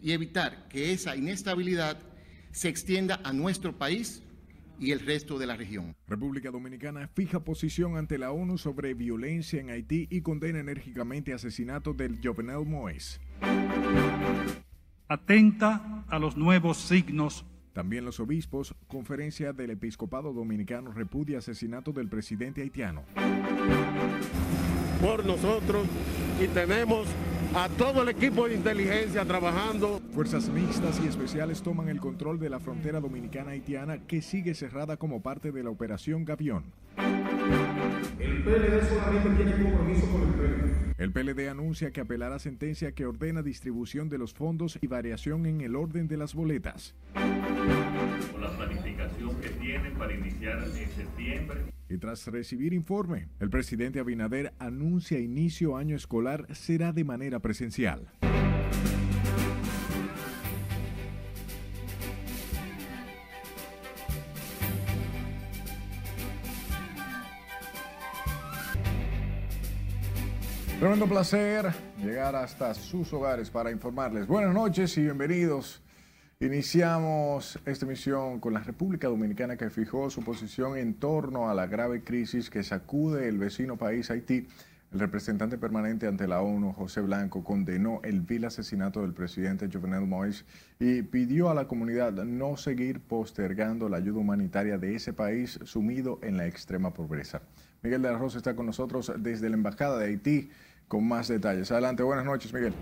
y evitar que esa inestabilidad se extienda a nuestro país y el resto de la región. República Dominicana fija posición ante la ONU sobre violencia en Haití y condena enérgicamente asesinato del Jovenel Moïse. Atenta a los nuevos signos. También los obispos, conferencia del episcopado dominicano repudia asesinato del presidente haitiano. Por nosotros y tenemos a todo el equipo de inteligencia trabajando. Fuerzas mixtas y especiales toman el control de la frontera dominicana haitiana que sigue cerrada como parte de la operación Gavión. El PLD solamente tiene compromiso con el PLD. El PLD anuncia que apelará sentencia que ordena distribución de los fondos y variación en el orden de las boletas. Con la planificación que tienen para iniciar en septiembre y tras recibir informe, el presidente Abinader anuncia inicio año escolar será de manera presencial. Tremendo placer llegar hasta sus hogares para informarles. Buenas noches y bienvenidos Iniciamos esta emisión con la República Dominicana que fijó su posición en torno a la grave crisis que sacude el vecino país Haití. El representante permanente ante la ONU, José Blanco, condenó el vil asesinato del presidente Jovenel Moïse y pidió a la comunidad no seguir postergando la ayuda humanitaria de ese país sumido en la extrema pobreza. Miguel de la Rosa está con nosotros desde la Embajada de Haití con más detalles. Adelante, buenas noches, Miguel.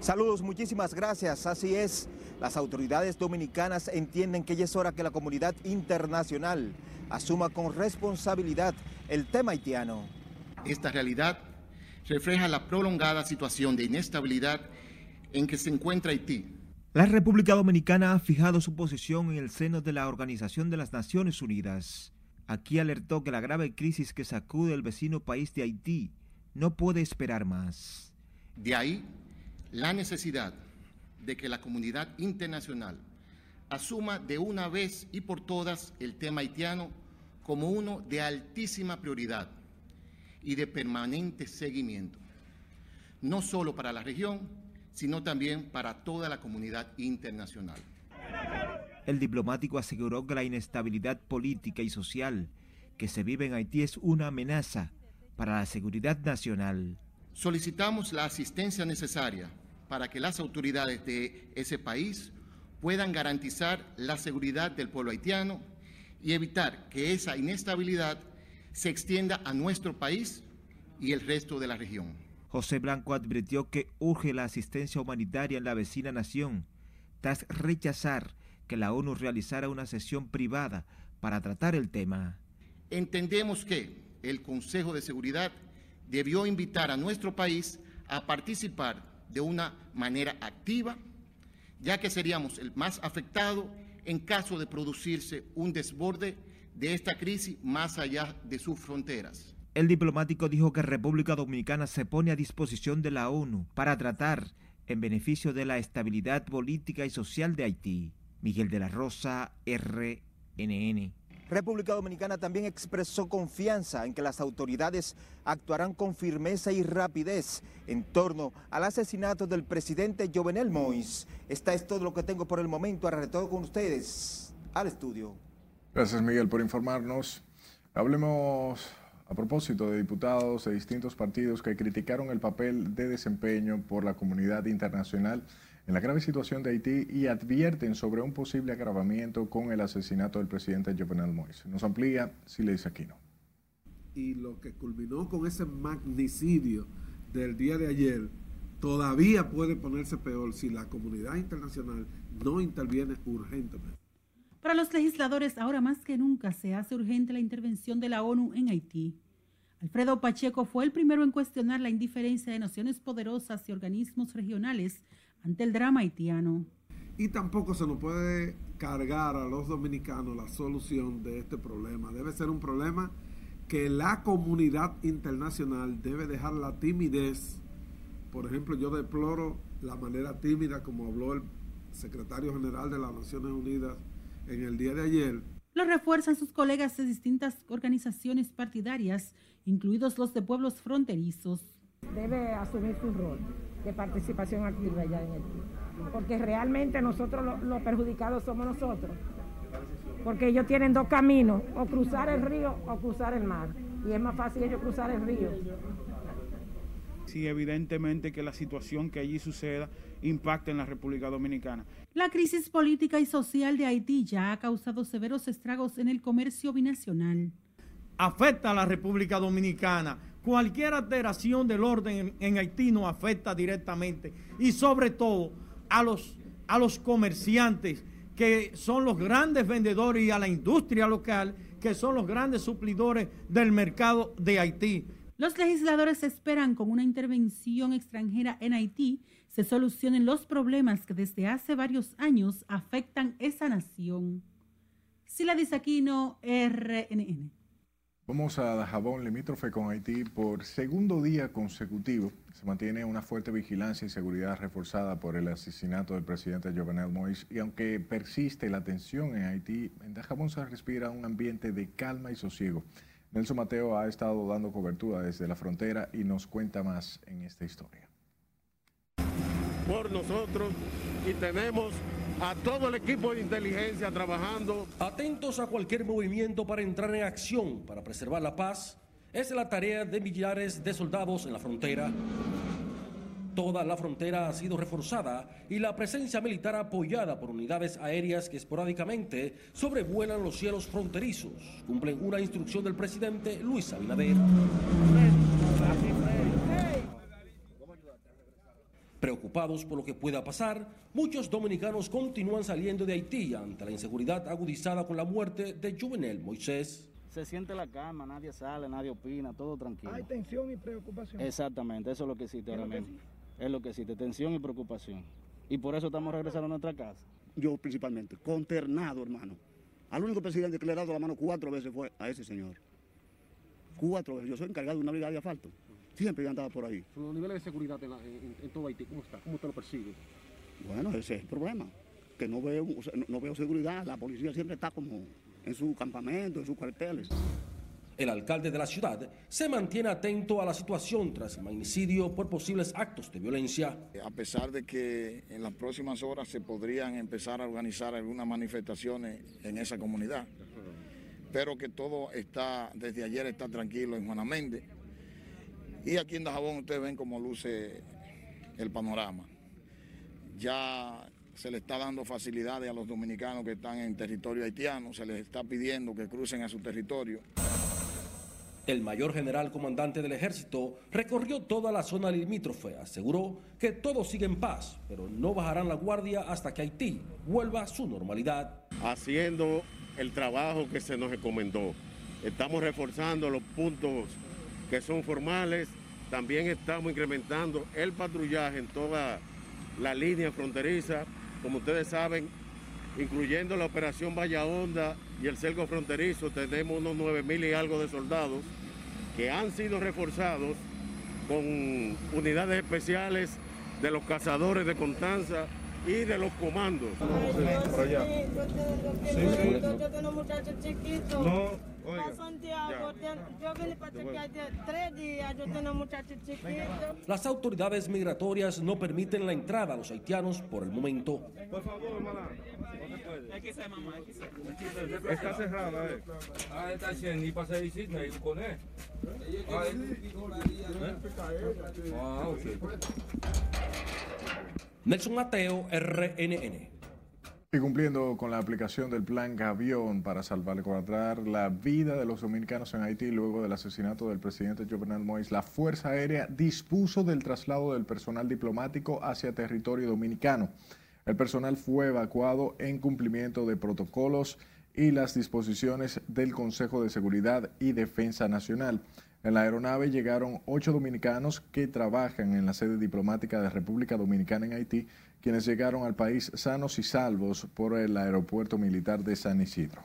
Saludos, muchísimas gracias. Así es, las autoridades dominicanas entienden que ya es hora que la comunidad internacional asuma con responsabilidad el tema haitiano. Esta realidad refleja la prolongada situación de inestabilidad en que se encuentra Haití. La República Dominicana ha fijado su posición en el seno de la Organización de las Naciones Unidas. Aquí alertó que la grave crisis que sacude el vecino país de Haití no puede esperar más. De ahí la necesidad de que la comunidad internacional asuma de una vez y por todas el tema haitiano como uno de altísima prioridad y de permanente seguimiento, no solo para la región, sino también para toda la comunidad internacional. El diplomático aseguró que la inestabilidad política y social que se vive en Haití es una amenaza para la seguridad nacional. Solicitamos la asistencia necesaria para que las autoridades de ese país puedan garantizar la seguridad del pueblo haitiano y evitar que esa inestabilidad se extienda a nuestro país y el resto de la región. José Blanco advirtió que urge la asistencia humanitaria en la vecina nación, tras rechazar que la ONU realizara una sesión privada para tratar el tema. Entendemos que el Consejo de Seguridad debió invitar a nuestro país a participar de una manera activa, ya que seríamos el más afectado en caso de producirse un desborde de esta crisis más allá de sus fronteras. El diplomático dijo que República Dominicana se pone a disposición de la ONU para tratar en beneficio de la estabilidad política y social de Haití. Miguel de la Rosa, RNN. República Dominicana también expresó confianza en que las autoridades actuarán con firmeza y rapidez en torno al asesinato del presidente Jovenel Moïse. Esta es todo lo que tengo por el momento. Ahora retorno con ustedes al estudio. Gracias Miguel por informarnos. Hablemos a propósito de diputados de distintos partidos que criticaron el papel de desempeño por la comunidad internacional en la grave situación de Haití y advierten sobre un posible agravamiento con el asesinato del presidente Jovenel Moïse. Nos amplía Sileis Aquino. Y lo que culminó con ese magnicidio del día de ayer todavía puede ponerse peor si la comunidad internacional no interviene urgentemente. Para los legisladores, ahora más que nunca se hace urgente la intervención de la ONU en Haití. Alfredo Pacheco fue el primero en cuestionar la indiferencia de naciones poderosas y organismos regionales ante el drama haitiano. Y tampoco se nos puede cargar a los dominicanos la solución de este problema. Debe ser un problema que la comunidad internacional debe dejar la timidez. Por ejemplo, yo deploro la manera tímida como habló el secretario general de las Naciones Unidas en el día de ayer. Lo refuerzan sus colegas de distintas organizaciones partidarias, incluidos los de pueblos fronterizos. Debe asumir su rol de participación activa ya en Haití. Porque realmente nosotros los perjudicados somos nosotros. Porque ellos tienen dos caminos, o cruzar el río o cruzar el mar. Y es más fácil ellos cruzar el río. Sí, evidentemente que la situación que allí suceda impacta en la República Dominicana. La crisis política y social de Haití ya ha causado severos estragos en el comercio binacional. Afecta a la República Dominicana. Cualquier alteración del orden en, Haití nos afecta directamente y sobre todo a los, a los comerciantes que son los grandes vendedores y a la industria local que son los grandes suplidores del mercado de Haití. Los legisladores esperan con una intervención extranjera en Haití se solucionen los problemas que desde hace varios años afectan esa nación. Sila Disaquino, RNN. Vamos a Dajabón, limítrofe con Haití, por segundo día consecutivo. Se mantiene una fuerte vigilancia y seguridad reforzada por el asesinato del presidente Jovenel Moïse. Y aunque persiste la tensión en Haití, en Dajabón se respira un ambiente de calma y sosiego. Nelson Mateo ha estado dando cobertura desde la frontera y nos cuenta más en esta historia por nosotros y tenemos a todo el equipo de inteligencia trabajando. Atentos a cualquier movimiento para entrar en acción para preservar la paz. Es la tarea de millares de soldados en la frontera. Toda la frontera ha sido reforzada y la presencia militar apoyada por unidades aéreas que esporádicamente sobrevuelan los cielos fronterizos. Cumplen una instrucción del presidente Luis Abinader. Preocupados por lo que pueda pasar, muchos dominicanos continúan saliendo de Haití ante la inseguridad agudizada con la muerte de Juvenel Moisés. Se siente la calma, nadie sale, nadie opina, todo tranquilo. Hay tensión y preocupación. Exactamente, eso es lo que existe ahora mismo. Es lo que existe, tensión y preocupación. Y por eso estamos regresando a nuestra casa. Yo principalmente, consternado, hermano. Al único presidente que le he dado la mano cuatro veces fue a ese señor. Cuatro veces. Yo soy encargado de una brigada de asfalto. Siempre yo andaba por ahí. Los niveles de seguridad en, todo Haití, ¿cómo está? ¿Cómo usted lo percibe? Bueno, ese es el problema. Que no veo, no veo seguridad. La policía siempre está como en su campamento, en sus cuarteles. El alcalde de la ciudad se mantiene atento a la situación tras el magnicidio por posibles actos de violencia. A pesar de que en las próximas horas se podrían empezar a organizar algunas manifestaciones en esa comunidad, pero que todo está, desde ayer está tranquilo en Juana Méndez y aquí en Dajabón ustedes ven cómo luce el panorama. Ya se le está dando facilidades a los dominicanos que están en territorio haitiano, se les está pidiendo que crucen a su territorio. El mayor general comandante del ejército recorrió toda la zona limítrofe, aseguró que todo sigue en paz, pero no bajarán la guardia hasta que Haití vuelva a su normalidad. Haciendo el trabajo que se nos recomendó. Estamos reforzando los puntos que son formales. También estamos incrementando el patrullaje en toda la línea fronteriza. Como ustedes saben, incluyendo la operación Valla Honda y el cerco fronterizo, tenemos unos 9 mil y algo de soldados que han sido reforzados con unidades especiales de los cazadores de Constanza y de los comandos. Las autoridades migratorias no permiten la entrada a los haitianos por el momento. Por favor, hermana. Está cerrada, eh. Ah, está haciendo y pasa visita y con él. Ah, ok. Nelson Mateo, RNN. Y cumpliendo con la aplicación del plan Gavión para salvaguardar la vida de los dominicanos en Haití luego del asesinato del presidente Jovenel Moïse, la Fuerza Aérea dispuso del traslado del personal diplomático hacia territorio dominicano. El personal fue evacuado en cumplimiento de protocolos y las disposiciones del Consejo de Seguridad y Defensa Nacional. En la aeronave llegaron ocho dominicanos que trabajan en la sede diplomática de República Dominicana en Haití, quienes llegaron al país sanos y salvos por el aeropuerto militar de San Isidro.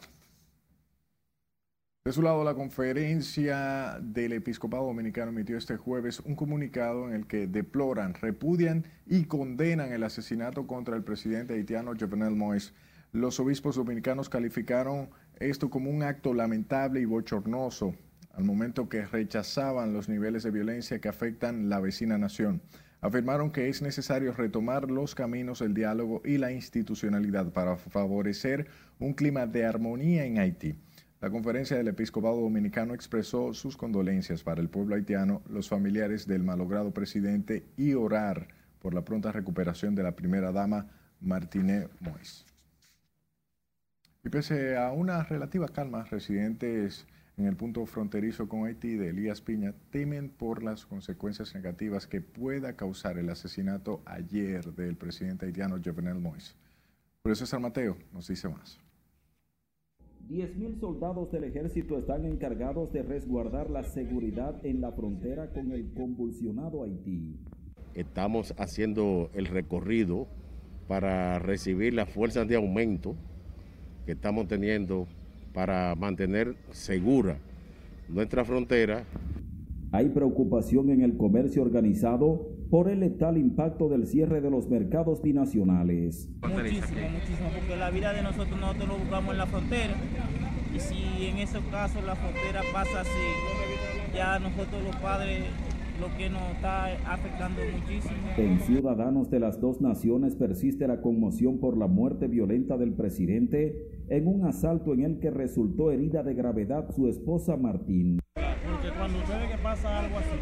De su lado, la conferencia del Episcopado Dominicano emitió este jueves un comunicado en el que deploran, repudian y condenan el asesinato contra el presidente haitiano Jovenel Moïse. Los obispos dominicanos calificaron esto como un acto lamentable y bochornoso, al momento que rechazaban los niveles de violencia que afectan la vecina nación. Afirmaron que es necesario retomar los caminos del diálogo y la institucionalidad para favorecer un clima de armonía en Haití. La conferencia del episcopado dominicano expresó sus condolencias para el pueblo haitiano, los familiares del malogrado presidente y orar por la pronta recuperación de la primera dama Martínez Mois. Y pese a una relativa calma, residentes en el punto fronterizo con Haití de Elías Piña temen por las consecuencias negativas que pueda causar el asesinato ayer del presidente haitiano Jovenel Moïse. Por eso César Mateo nos dice más. 10.000 soldados del ejército están encargados de resguardar la seguridad en la frontera con el convulsionado Haití. Estamos haciendo el recorrido para recibir las fuerzas de aumento que estamos teniendo para mantener segura nuestra frontera. Hay preocupación en el comercio organizado por el letal impacto del cierre de los mercados binacionales. Muchísimo, muchísimo, porque la vida de nosotros nosotros lo buscamos en la frontera y si en ese caso la frontera pasa así, ya nosotros los padres lo que nos está afectando muchísimo. En Ciudadanos de las dos naciones persiste la conmoción por la muerte violenta del presidente en un asalto en el que resultó herida de gravedad su esposa Martín. Porque cuando usted ve que pasa algo así,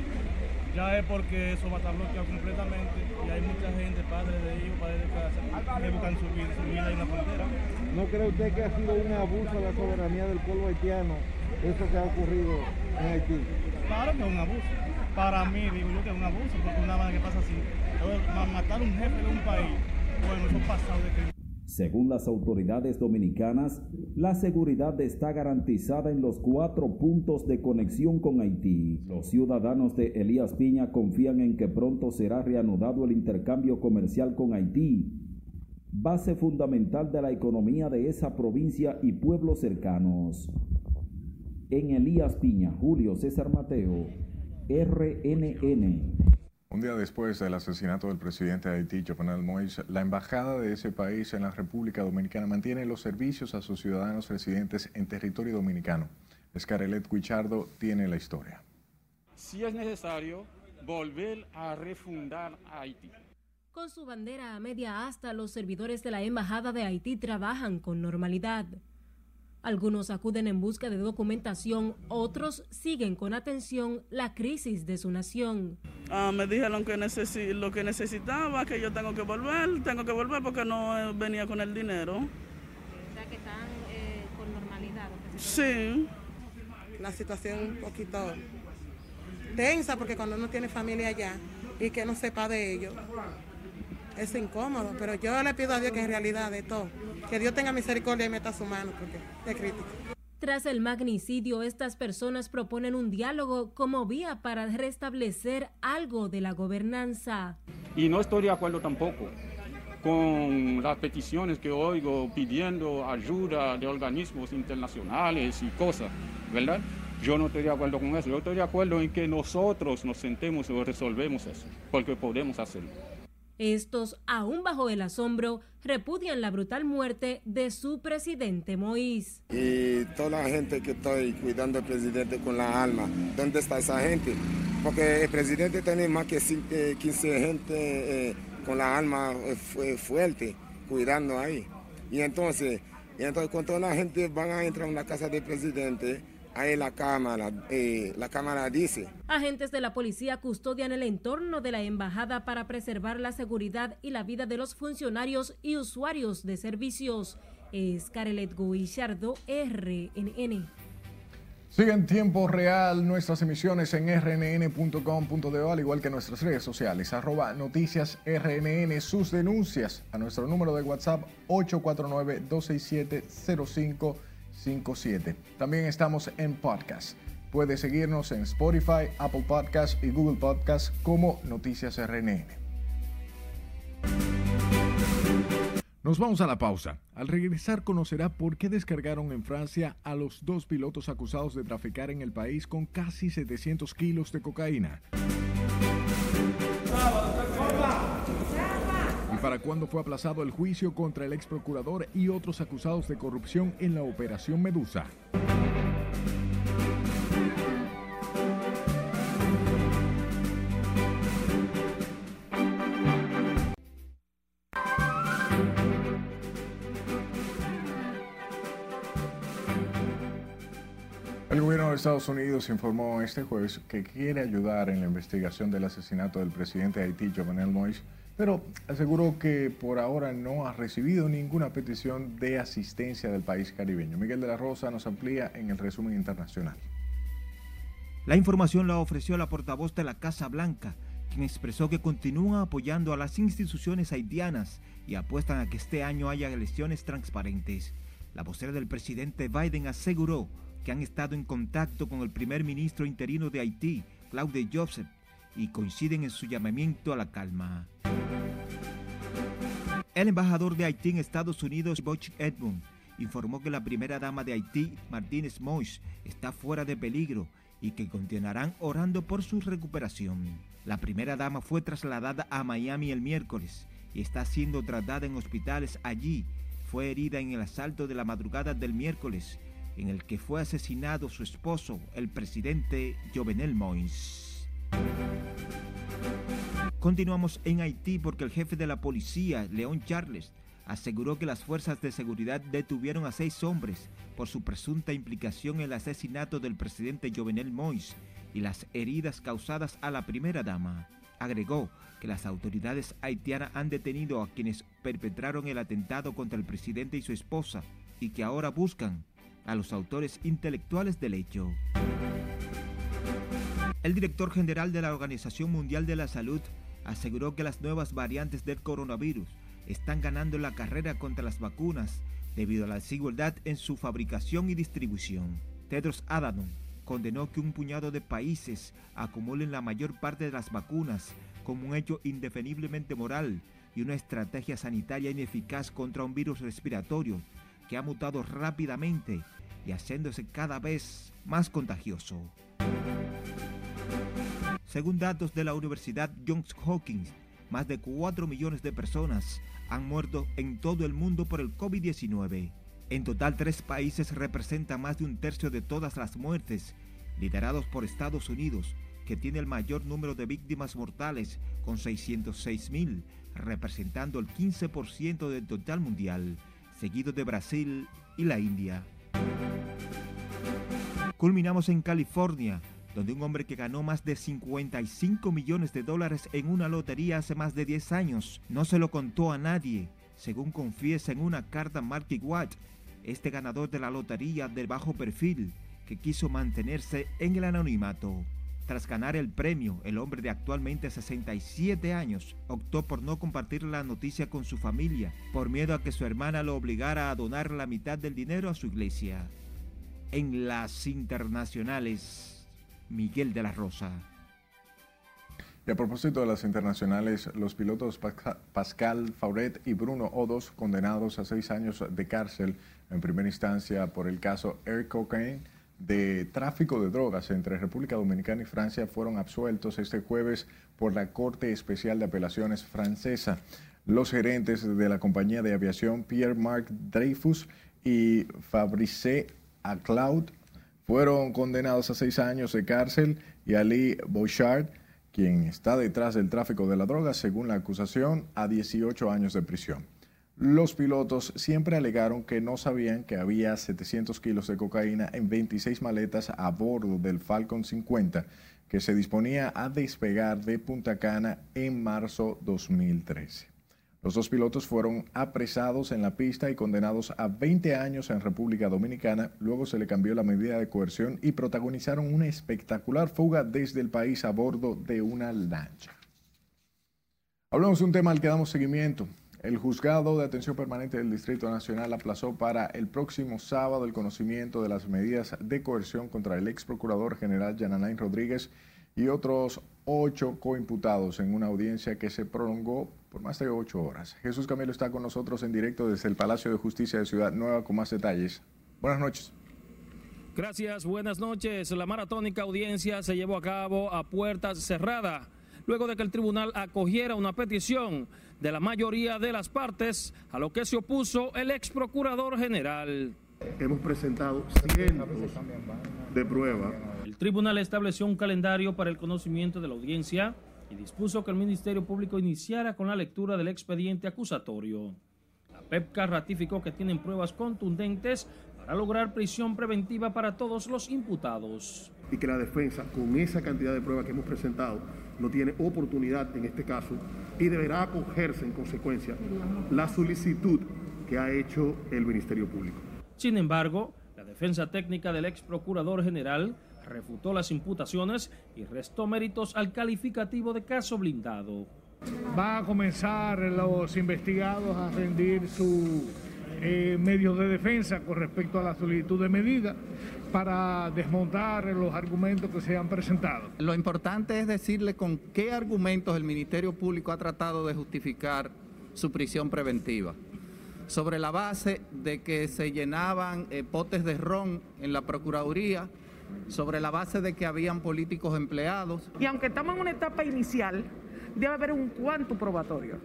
ya es porque eso va a estar bloqueado completamente y hay mucha gente, padres de ellos, padres de casa, que buscan su vida, su vida en la frontera. ¿No cree usted que ha sido un abuso de la soberanía del pueblo haitiano eso que ha ocurrido en Haití? Claro que es un abuso. Para mí, digo yo que es un abuso, porque una vez que pasa así, matar a un jefe de un país, bueno, eso pasado de que según las autoridades dominicanas, la seguridad está garantizada en los cuatro puntos de conexión con Haití. Los ciudadanos de Elías Piña confían en que pronto será reanudado el intercambio comercial con Haití, base fundamental de la economía de esa provincia y pueblos cercanos. En Elías Piña, Julio César Mateo, RNN. Un día después del asesinato del presidente de Haití, Jovenel Moïse, la embajada de ese país en la República Dominicana mantiene los servicios a sus ciudadanos residentes en territorio dominicano. Escarelet Guichardo tiene la historia. Si es necesario, volver a refundar Haití. Con su bandera a media asta, los servidores de la Embajada de Haití trabajan con normalidad. Algunos acuden en busca de documentación, otros siguen con atención la crisis de su nación. Ah, me dijeron que lo que necesitaba, que yo tengo que volver, tengo que volver porque no eh, venía con el dinero. O sea que están eh, con normalidad. Sí. La situación un poquito tensa porque cuando uno tiene familia allá y que no sepa de ello, es incómodo, pero yo le pido a Dios que en realidad de todo, que Dios tenga misericordia y meta su mano, porque es crítico. Tras el magnicidio, estas personas proponen un diálogo como vía para restablecer algo de la gobernanza. Y no estoy de acuerdo tampoco con las peticiones que oigo pidiendo ayuda de organismos internacionales y cosas, ¿verdad? Yo no estoy de acuerdo con eso. Yo estoy de acuerdo en que nosotros nos sentemos y resolvemos eso, porque podemos hacerlo. Estos, aún bajo el asombro, repudian la brutal muerte de su presidente Moïse. Y toda la gente que estoy cuidando al presidente con la alma, ¿dónde está esa gente? Porque el presidente tiene más que 15 gente eh, con la alma eh, fuerte cuidando ahí. Y entonces, y entonces cuando la gente van a entrar en la casa del presidente, Ahí la cámara, eh, la cámara dice. Agentes de la policía custodian el entorno de la embajada para preservar la seguridad y la vida de los funcionarios y usuarios de servicios. Es Carelet Guillardo, RNN. Sigue en tiempo real nuestras emisiones en rnn.com.de, al igual que nuestras redes sociales, arroba noticias rnn, sus denuncias a nuestro número de WhatsApp 849 267 05 57. También estamos en podcast. Puede seguirnos en Spotify, Apple Podcast y Google Podcast como Noticias RNN. Nos vamos a la pausa. Al regresar conocerá por qué descargaron en Francia a los dos pilotos acusados de traficar en el país con casi 700 kilos de cocaína para cuando fue aplazado el juicio contra el ex procurador y otros acusados de corrupción en la Operación Medusa. El gobierno de Estados Unidos informó este jueves que quiere ayudar en la investigación del asesinato del presidente de Haití, Jovenel Moïse, pero aseguró que por ahora no ha recibido ninguna petición de asistencia del país caribeño. Miguel de la Rosa nos amplía en el resumen internacional. La información la ofreció la portavoz de la Casa Blanca, quien expresó que continúan apoyando a las instituciones haitianas y apuestan a que este año haya elecciones transparentes. La vocera del presidente Biden aseguró que han estado en contacto con el primer ministro interino de Haití, Claude Joseph, y coinciden en su llamamiento a la calma. El embajador de Haití en Estados Unidos, Butch Edmund, informó que la primera dama de Haití, Martínez Mois, está fuera de peligro y que continuarán orando por su recuperación. La primera dama fue trasladada a Miami el miércoles y está siendo tratada en hospitales allí. Fue herida en el asalto de la madrugada del miércoles en el que fue asesinado su esposo, el presidente Jovenel Moïse. Continuamos en Haití porque el jefe de la policía, León Charles, aseguró que las fuerzas de seguridad detuvieron a seis hombres por su presunta implicación en el asesinato del presidente Jovenel Moïse y las heridas causadas a la primera dama. Agregó que las autoridades haitianas han detenido a quienes perpetraron el atentado contra el presidente y su esposa y que ahora buscan a los autores intelectuales del hecho. El director general de la Organización Mundial de la Salud aseguró que las nuevas variantes del coronavirus están ganando la carrera contra las vacunas debido a la desigualdad en su fabricación y distribución. Tedros Adhanom condenó que un puñado de países acumulen la mayor parte de las vacunas como un hecho indefeniblemente moral y una estrategia sanitaria ineficaz contra un virus respiratorio que ha mutado rápidamente y haciéndose cada vez más contagioso. Según datos de la Universidad Johns Hopkins, más de 4 millones de personas han muerto en todo el mundo por el COVID-19. En total, tres países representan más de un tercio de todas las muertes, liderados por Estados Unidos, que tiene el mayor número de víctimas mortales, con 606 mil, representando el 15% del total mundial, seguido de Brasil y la India. Culminamos en California, donde un hombre que ganó más de 55 millones de dólares en una lotería hace más de 10 años no se lo contó a nadie, según confiesa en una carta Marky Watt, este ganador de la lotería de bajo perfil, que quiso mantenerse en el anonimato. Tras ganar el premio, el hombre de actualmente 67 años optó por no compartir la noticia con su familia, por miedo a que su hermana lo obligara a donar la mitad del dinero a su iglesia. En las internacionales, Miguel de la Rosa. Y a propósito de las internacionales, los pilotos Pascal Fauret y Bruno Odos, condenados a seis años de cárcel en primera instancia por el caso Air Cocaine de tráfico de drogas entre República Dominicana y Francia, fueron absueltos este jueves por la Corte Especial de Apelaciones francesa. Los gerentes de la compañía de aviación Pierre-Marc Dreyfus y Fabrice Aclaud fueron condenados a seis años de cárcel y Ali Bouchard, quien está detrás del tráfico de la droga, según la acusación, a 18 años de prisión. Los pilotos siempre alegaron que no sabían que había 700 kilos de cocaína en 26 maletas a bordo del Falcon 50, que se disponía a despegar de Punta Cana en marzo 2013. Los dos pilotos fueron apresados en la pista y condenados a 20 años en República Dominicana. Luego se le cambió la medida de coerción y protagonizaron una espectacular fuga desde el país a bordo de una lancha. Hablamos de un tema al que damos seguimiento. El juzgado de atención permanente del Distrito Nacional aplazó para el próximo sábado el conocimiento de las medidas de coerción contra el ex procurador general Yananain Rodríguez y otros ocho coimputados en una audiencia que se prolongó por más de ocho horas. Jesús Camilo está con nosotros en directo desde el Palacio de Justicia de Ciudad Nueva con más detalles. Buenas noches. Gracias, buenas noches. La maratónica audiencia se llevó a cabo a puertas cerradas, luego de que el tribunal acogiera una petición de la mayoría de las partes, a lo que se opuso el ex procurador general. Hemos presentado cientos de pruebas. El tribunal estableció un calendario para el conocimiento de la audiencia y dispuso que el Ministerio Público iniciara con la lectura del expediente acusatorio. La PEPCA ratificó que tienen pruebas contundentes para lograr prisión preventiva para todos los imputados. Y que la defensa, con esa cantidad de pruebas que hemos presentado, no tiene oportunidad en este caso y deberá acogerse en consecuencia la solicitud que ha hecho el Ministerio Público. Sin embargo, la defensa técnica del ex procurador general refutó las imputaciones y restó méritos al calificativo de caso blindado. Va a comenzar los investigados a rendir sus eh, medios de defensa con respecto a la solicitud de medida para desmontar los argumentos que se han presentado. Lo importante es decirle con qué argumentos el Ministerio Público ha tratado de justificar su prisión preventiva. Sobre la base de que se llenaban eh, potes de ron en la Procuraduría, sobre la base de que habían políticos empleados. Y aunque estamos en una etapa inicial, debe haber un cuanto probatorio.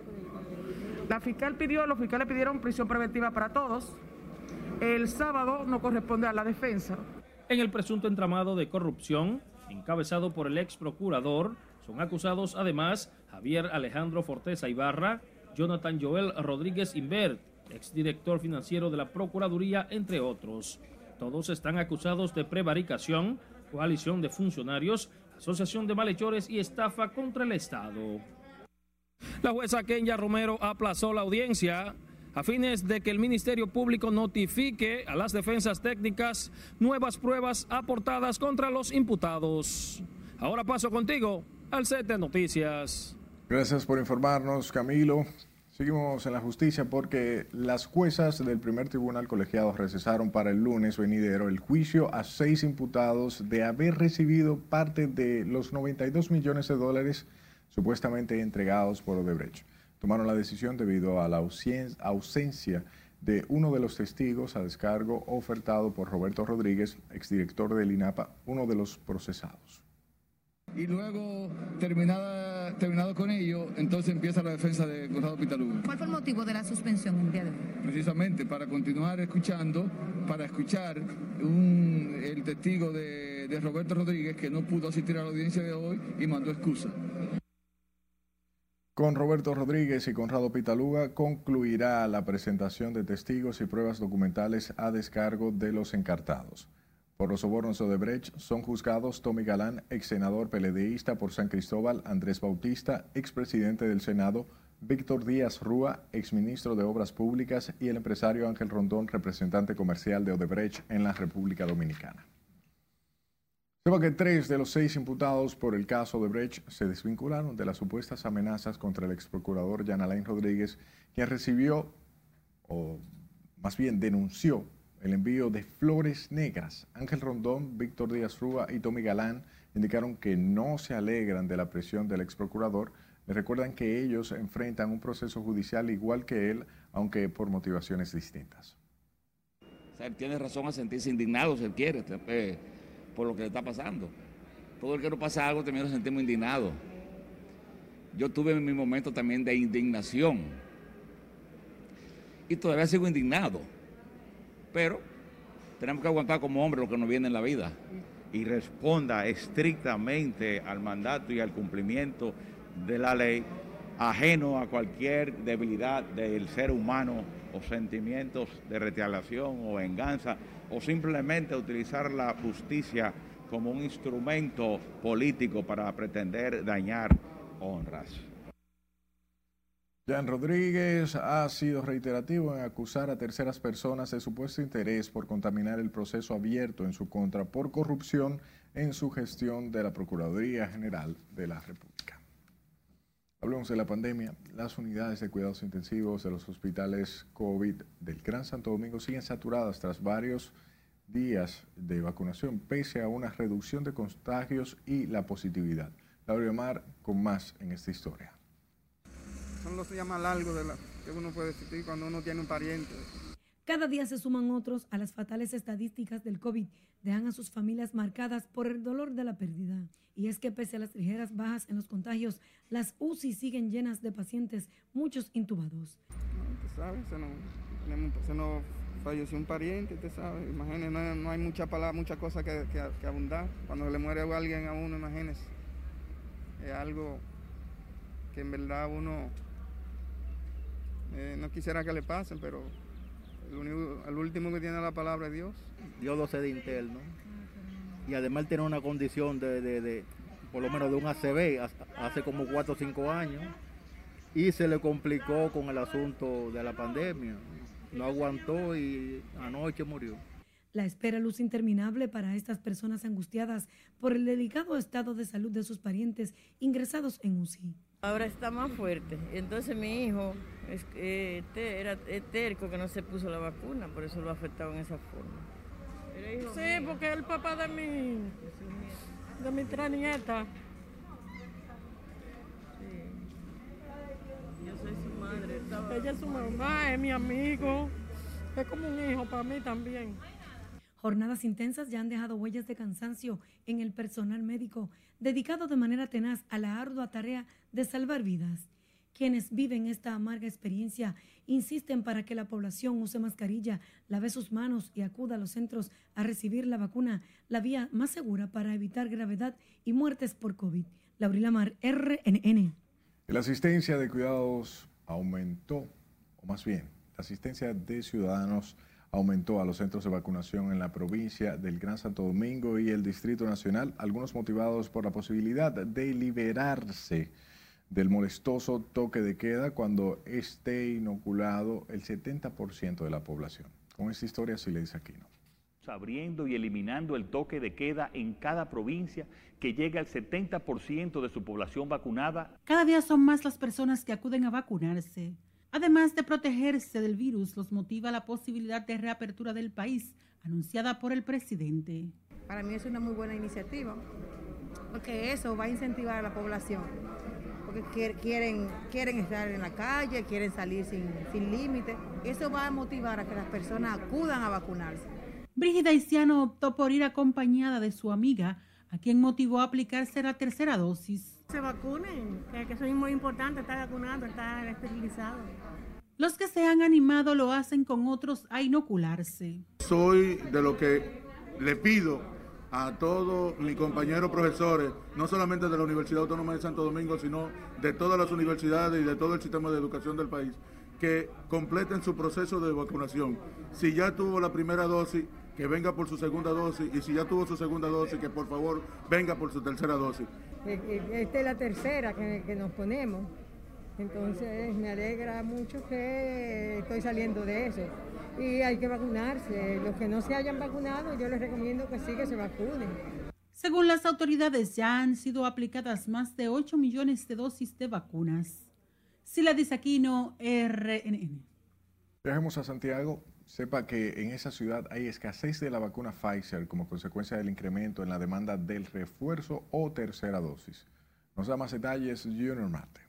La fiscal pidió, los fiscales pidieron prisión preventiva para todos. El sábado no corresponde a la defensa. En el presunto entramado de corrupción, encabezado por el ex procurador, son acusados además Javier Alejandro Forteza Ibarra, Jonathan Joel Rodríguez Invert, exdirector financiero de la Procuraduría, entre otros. Todos están acusados de prevaricación, coalición de funcionarios, asociación de malhechores y estafa contra el Estado. La jueza Kenya Romero aplazó la audiencia a fines de que el Ministerio Público notifique a las defensas técnicas nuevas pruebas aportadas contra los imputados. Ahora paso contigo al set de noticias. Gracias por informarnos, Camilo. Seguimos en la justicia porque las juezas del primer tribunal colegiado recesaron para el lunes venidero el juicio a seis imputados de haber recibido parte de los 92 millones de dólares supuestamente entregados por Odebrecht. Tomaron la decisión debido a la ausencia de uno de los testigos a descargo ofertado por Roberto Rodríguez, exdirector del INAPA, uno de los procesados. Y luego, terminada, terminado con ello, entonces empieza la defensa de Conrado Pitaluga. ¿Cuál fue el motivo de la suspensión el día de hoy? Precisamente para continuar escuchando, para escuchar el testigo de, de Roberto Rodríguez que no pudo asistir a la audiencia de hoy y mandó excusa. Con Roberto Rodríguez y Conrado Pitaluga concluirá la presentación de testigos y pruebas documentales a descargo de los encartados. Por los sobornos Odebrecht son juzgados Tommy Galán, ex senador peledeísta por San Cristóbal, Andrés Bautista, expresidente del Senado, Víctor Díaz Rúa, exministro de Obras Públicas, y el empresario Ángel Rondón, representante comercial de Odebrecht en la República Dominicana. Sepa que tres de los seis imputados por el caso Odebrecht se desvincularon de las supuestas amenazas contra el ex procurador Jan Rodríguez, quien recibió, o más bien denunció, el envío de flores negras. Ángel Rondón, Víctor Díaz Rúa y Tommy Galán indicaron que no se alegran de la presión del ex procurador. Le recuerdan que ellos enfrentan un proceso judicial igual que él, aunque por motivaciones distintas. él tiene razón a sentirse indignado, si él quiere, eh, por lo que le está pasando. Todo el que no pasa algo también nos sentimos indignados. Yo tuve mi momento también de indignación. Y todavía sigo indignado pero tenemos que aguantar como hombres lo que nos viene en la vida. Y responda estrictamente al mandato y al cumplimiento de la ley, ajeno a cualquier debilidad del ser humano o sentimientos de retaliación o venganza, o simplemente utilizar la justicia como un instrumento político para pretender dañar honras. Jan Rodríguez ha sido reiterativo en acusar a terceras personas de supuesto interés por contaminar el proceso abierto en su contra por corrupción en su gestión de la Procuraduría General de la República. Hablemos de la pandemia. Las unidades de cuidados intensivos de los hospitales COVID del Gran Santo Domingo siguen saturadas tras varios días de vacunación, pese a una reducción de contagios y la positividad. Laura Mar con más en esta historia son los más largos de la, que uno puede existir cuando uno tiene un pariente. Cada día se suman otros a las fatales estadísticas del COVID. Dejan a sus familias marcadas por el dolor de la pérdida. Y es que pese a las ligeras bajas en los contagios, las UCI siguen llenas de pacientes, muchos intubados. No, sabes, se nos, falleció un pariente, te sabes. Imagínese, no, hay mucha palabra, mucha cosa que, que, abundar. Cuando le muere alguien a uno, imagínese. Es algo que en verdad uno eh, no quisiera que le pasen, pero El, último que tiene la palabra es Dios. Dios lo sé de interno. Y además tiene una condición de, de, por lo menos de un ACV hace como 4 o 5 años. Y se le complicó con el asunto de la pandemia. No aguantó y anoche murió. La espera luz interminable para estas personas angustiadas por el delicado estado de salud de sus parientes ingresados en UCI. Ahora está más fuerte. Entonces mi hijo es, eh, era terco que no se puso la vacuna, por eso lo ha afectado en esa forma. Sí, porque es el papá de mi, de mi tres nieta. Yo soy su madre. Ella es su mamá, es mi amigo. Es como un hijo para mí también. Jornadas intensas ya han dejado huellas de cansancio en el personal médico, dedicado de manera tenaz a la ardua tarea de salvar vidas. Quienes viven esta amarga experiencia insisten para que la población use mascarilla, lave sus manos y acuda a los centros a recibir la vacuna, la vía más segura para evitar gravedad y muertes por COVID. Laurila Mar, RNN. La asistencia de cuidados aumentó, o más bien, la asistencia de ciudadanos aumentó a los centros de vacunación en la provincia del Gran Santo Domingo y el Distrito Nacional, algunos motivados por la posibilidad de liberarse del molestoso toque de queda cuando esté inoculado el 70% de la población. Con esta historia sí le dice aquí, ¿no? abriendo y eliminando el toque de queda en cada provincia que llega al 70% de su población vacunada. Cada día son más las personas que acuden a vacunarse. Además de protegerse del virus, los motiva la posibilidad de reapertura del país anunciada por el presidente. Para mí es una muy buena iniciativa, porque eso va a incentivar a la población, porque quieren, quieren estar en la calle, quieren salir sin, sin límite. Eso va a motivar a que las personas acudan a vacunarse. Brígida Isiano optó por ir acompañada de su amiga, a quien motivó a aplicarse la tercera dosis se vacunen, que eso es muy importante, estar vacunado, estar esterilizado. Los que se han animado lo hacen con otros a inocularse. Soy de lo que le pido a todos mis compañeros profesores, no solamente de la Universidad Autónoma de Santo Domingo, sino de todas las universidades y de todo el sistema de educación del país, que completen su proceso de vacunación. Si ya tuvo la primera dosis, que venga por su segunda dosis y si ya tuvo su segunda dosis, que por favor venga por su tercera dosis. Eh, eh, esta es la tercera que, nos ponemos, entonces me alegra mucho que estoy saliendo de eso. Y hay que vacunarse. Los que no se hayan vacunado, yo les recomiendo que sí que se vacunen. Según las autoridades, ya han sido aplicadas más de 8 millones de dosis de vacunas. Sila Disaquino, RNN. Viajemos a Santiago sepa que en esa ciudad hay escasez de la vacuna Pfizer como consecuencia del incremento en la demanda del refuerzo o tercera dosis. Nos da más detalles Junior Mate.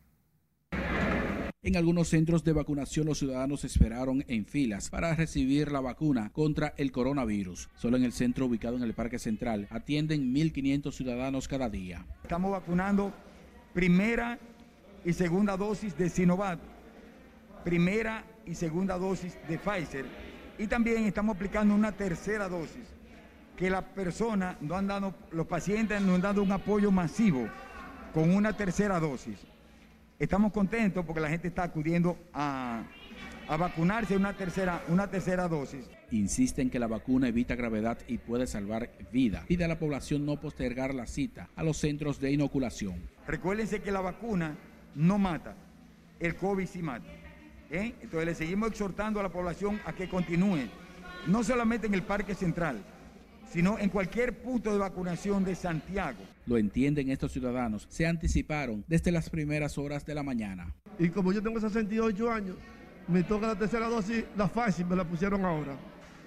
En algunos centros de vacunación los ciudadanos esperaron en filas para recibir la vacuna contra el coronavirus. Solo en el centro ubicado en el Parque Central atienden 1.500 ciudadanos cada día. Estamos vacunando primera y segunda dosis de Sinovac, primera y segunda dosis de Pfizer y también estamos aplicando una tercera dosis, que las personas no han dado, los pacientes nos han dado un apoyo masivo con una tercera dosis. Estamos contentos porque la gente está acudiendo a, a vacunarse una tercera, una tercera dosis. Insisten que la vacuna evita gravedad y puede salvar vida. Pide a la población no postergar la cita a los centros de inoculación. Recuérdense que la vacuna no mata, el COVID sí mata. ¿Eh? Entonces le seguimos exhortando a la población a que continúe, no solamente en el Parque Central, sino en cualquier punto de vacunación de Santiago. Lo entienden estos ciudadanos, se anticiparon desde las primeras horas de la mañana. Y como yo tengo 68 años, me toca la tercera dosis, la fácil, me la pusieron ahora.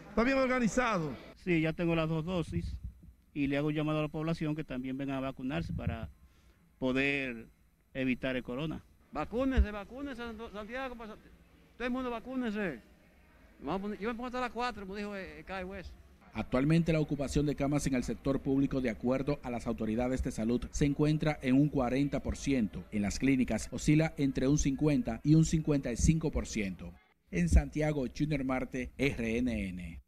Está bien organizado. Sí, ya tengo las dos dosis y le hago un llamado a la población que también venga a vacunarse para poder evitar el corona. Vacúnense, vacúnense, Santiago. Pues, todo el mundo vacúnense. Yo me pongo hasta las 4, como dijo eh, Kai West. Actualmente la ocupación de camas en el sector público, de acuerdo a las autoridades de salud, se encuentra en un 40%. En las clínicas oscila entre un 50 y un 55%. En Santiago, Junior Marte, RNN.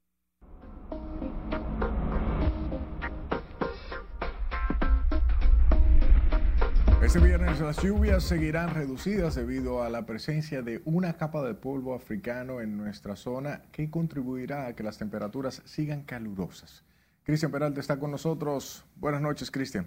Este viernes las lluvias seguirán reducidas debido a la presencia de una capa de polvo africano en nuestra zona que contribuirá a que las temperaturas sigan calurosas. Cristian Peralta está con nosotros. Buenas noches, Cristian.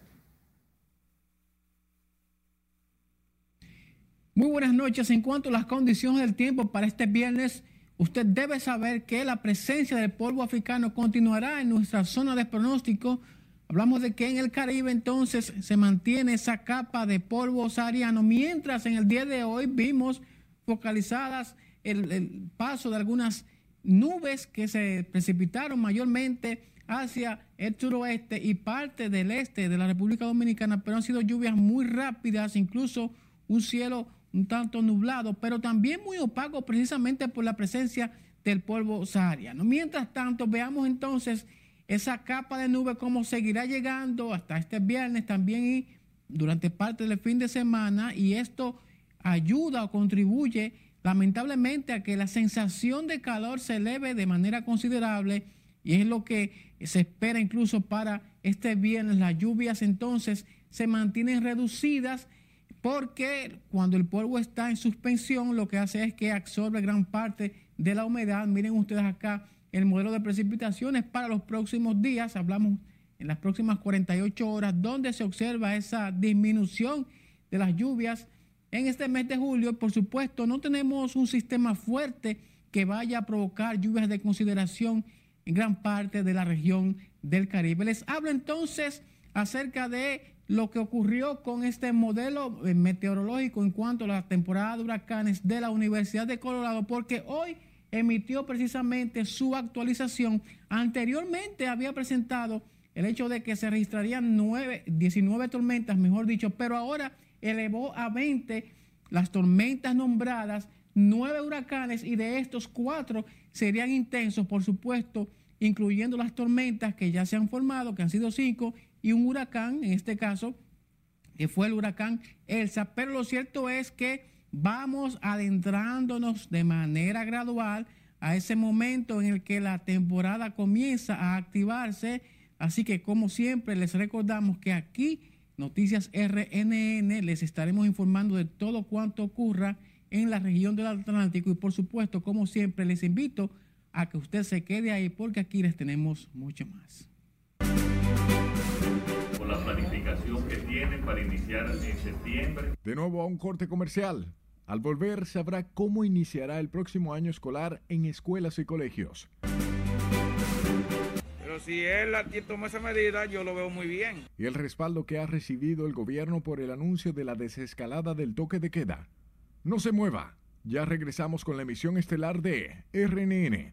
Muy buenas noches. En cuanto a las condiciones del tiempo para este viernes, usted debe saber que la presencia del polvo africano continuará en nuestra zona de pronóstico. Hablamos de que en el Caribe entonces se mantiene esa capa de polvo sahariano, mientras en el día de hoy vimos focalizadas el, paso de algunas nubes que se precipitaron mayormente hacia el suroeste y parte del este de la República Dominicana, pero han sido lluvias muy rápidas, incluso un cielo un tanto nublado, pero también muy opaco precisamente por la presencia del polvo sahariano. Mientras tanto, veamos entonces esa capa de nube cómo seguirá llegando hasta este viernes también y durante parte del fin de semana y esto ayuda o contribuye lamentablemente a que la sensación de calor se eleve de manera considerable y es lo que se espera incluso para este viernes. Las lluvias entonces se mantienen reducidas porque cuando el polvo está en suspensión lo que hace es que absorbe gran parte de la humedad. Miren ustedes acá el modelo de precipitaciones para los próximos días, hablamos en las próximas 48 horas, donde se observa esa disminución de las lluvias en este mes de julio. Por supuesto, no tenemos un sistema fuerte que vaya a provocar lluvias de consideración en gran parte de la región del Caribe. Les hablo entonces acerca de lo que ocurrió con este modelo eh, meteorológico en cuanto a la temporada de huracanes de la Universidad de Colorado, porque hoy emitió precisamente su actualización. Anteriormente había presentado el hecho de que se registrarían 9, 19 tormentas, mejor dicho, pero ahora elevó a 20 las tormentas nombradas, 9 huracanes y de estos 4 serían intensos, por supuesto, incluyendo las tormentas que ya se han formado, que han sido 5, y un huracán, en este caso, que fue el huracán Elsa. Pero lo cierto es que vamos adentrándonos de manera gradual a ese momento en el que la temporada comienza a activarse. Así que como siempre les recordamos que aquí, Noticias RNN, les estaremos informando de todo cuanto ocurra en la región del Atlántico y por supuesto, como siempre, les invito a que usted se quede ahí porque aquí les tenemos mucho más la planificación que tienen para iniciar en septiembre. De nuevo a un corte comercial. Al volver sabrá cómo iniciará el próximo año escolar en escuelas y colegios. Pero si él toma esa medida, yo lo veo muy bien. Y el respaldo que ha recibido el gobierno por el anuncio de la desescalada del toque de queda. No se mueva. Ya regresamos con la emisión estelar de RNN.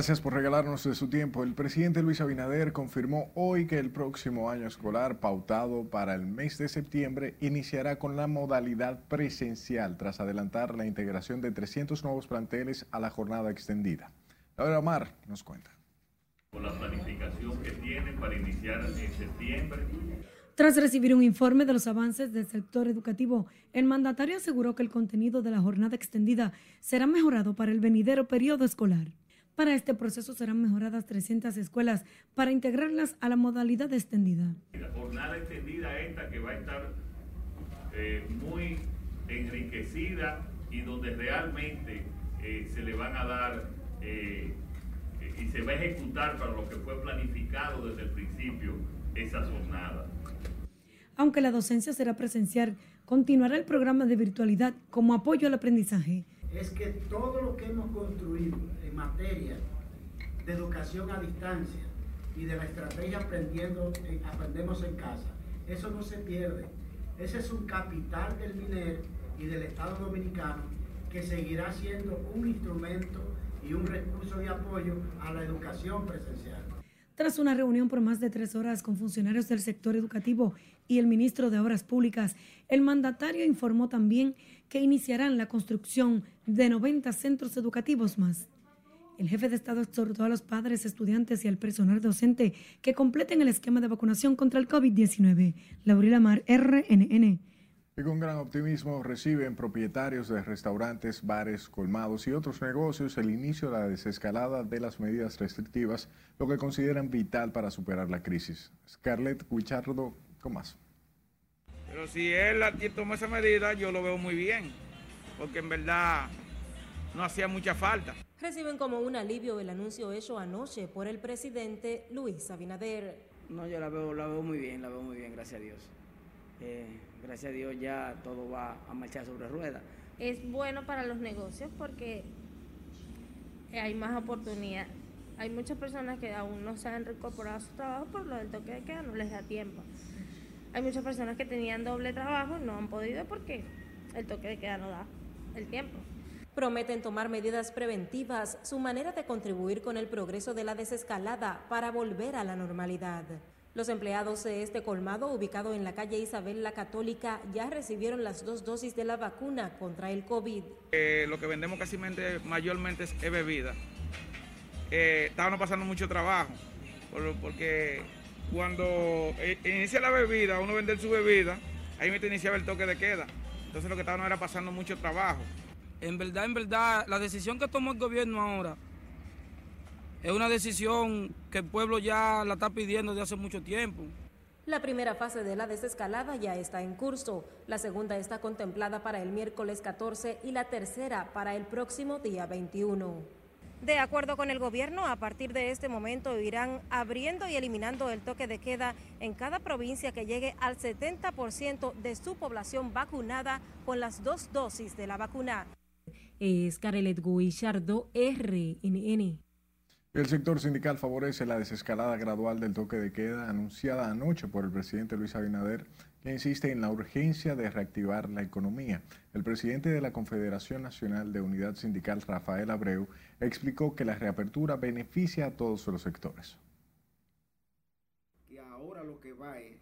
Gracias por regalarnos de su tiempo. El presidente Luis Abinader confirmó hoy que el próximo año escolar, pautado para el mes de septiembre, iniciará con la modalidad presencial tras adelantar la integración de 300 nuevos planteles a la jornada extendida. Ahora Omar nos cuenta. Con la planificación que tienen para iniciar en septiembre. Tras recibir un informe de los avances del sector educativo, el mandatario aseguró que el contenido de la jornada extendida será mejorado para el venidero periodo escolar. Para este proceso serán mejoradas 300 escuelas para integrarlas a la modalidad extendida. La jornada extendida esta que va a estar eh, muy enriquecida y donde realmente eh, se le van a dar eh, y se va a ejecutar para lo que fue planificado desde el principio esa jornada. Aunque la docencia será presencial, continuará el programa de virtualidad como apoyo al aprendizaje es que todo lo que hemos construido en materia de educación a distancia y de la estrategia aprendiendo, eh, aprendemos en casa, eso no se pierde. Ese es un capital del MINER y del Estado Dominicano que seguirá siendo un instrumento y un recurso de apoyo a la educación presencial. Tras una reunión por más de tres horas con funcionarios del sector educativo y el ministro de Obras Públicas, el mandatario informó también que iniciarán la construcción de 90 centros educativos más. El jefe de Estado exhortó a los padres, estudiantes y al personal docente que completen el esquema de vacunación contra el COVID-19. Laurila Mar, RNN. Y con gran optimismo reciben propietarios de restaurantes, bares, colmados y otros negocios el inicio de la desescalada de las medidas restrictivas, lo que consideran vital para superar la crisis. Scarlett Guichardo, con más. Pero si él toma esa medida, yo lo veo muy bien, porque en verdad no hacía mucha falta. Reciben como un alivio el anuncio hecho anoche por el presidente Luis Abinader. No, yo la veo, la veo muy bien, la veo muy bien, gracias a Dios. Eh, gracias a Dios ya todo va a marchar sobre ruedas. Es bueno para los negocios porque hay más oportunidad. Hay muchas personas que aún no se han reincorporado a su trabajo por lo del toque de queda, no les da tiempo. Hay muchas personas que tenían doble trabajo y no han podido porque el toque de queda no da el tiempo. Prometen tomar medidas preventivas, su manera de contribuir con el progreso de la desescalada para volver a la normalidad. Los empleados de este colmado, ubicado en la calle Isabel la Católica, ya recibieron las dos dosis de la vacuna contra el COVID. Eh, lo que vendemos casi mayormente es bebida. Eh, estábamos pasando mucho trabajo, porque cuando eh, inicia la bebida, uno vende su bebida, ahí me iniciaba el toque de queda. Entonces lo que estábamos era pasando mucho trabajo. En verdad, en verdad, la decisión que tomó el gobierno ahora es una decisión que el pueblo ya la está pidiendo desde hace mucho tiempo. La primera fase de la desescalada ya está en curso, la segunda está contemplada para el miércoles 14 y la tercera para el próximo día 21. De acuerdo con el gobierno, a partir de este momento irán abriendo y eliminando el toque de queda en cada provincia que llegue al 70% de su población vacunada con las dos dosis de la vacuna. Es Carelet Guillardo, RNN. El sector sindical favorece la desescalada gradual del toque de queda anunciada anoche por el presidente Luis Abinader, que insiste en la urgencia de reactivar la economía. El presidente de la Confederación Nacional de Unidad Sindical, Rafael Abreu, explicó que la reapertura beneficia a todos los sectores. Y ahora lo que va es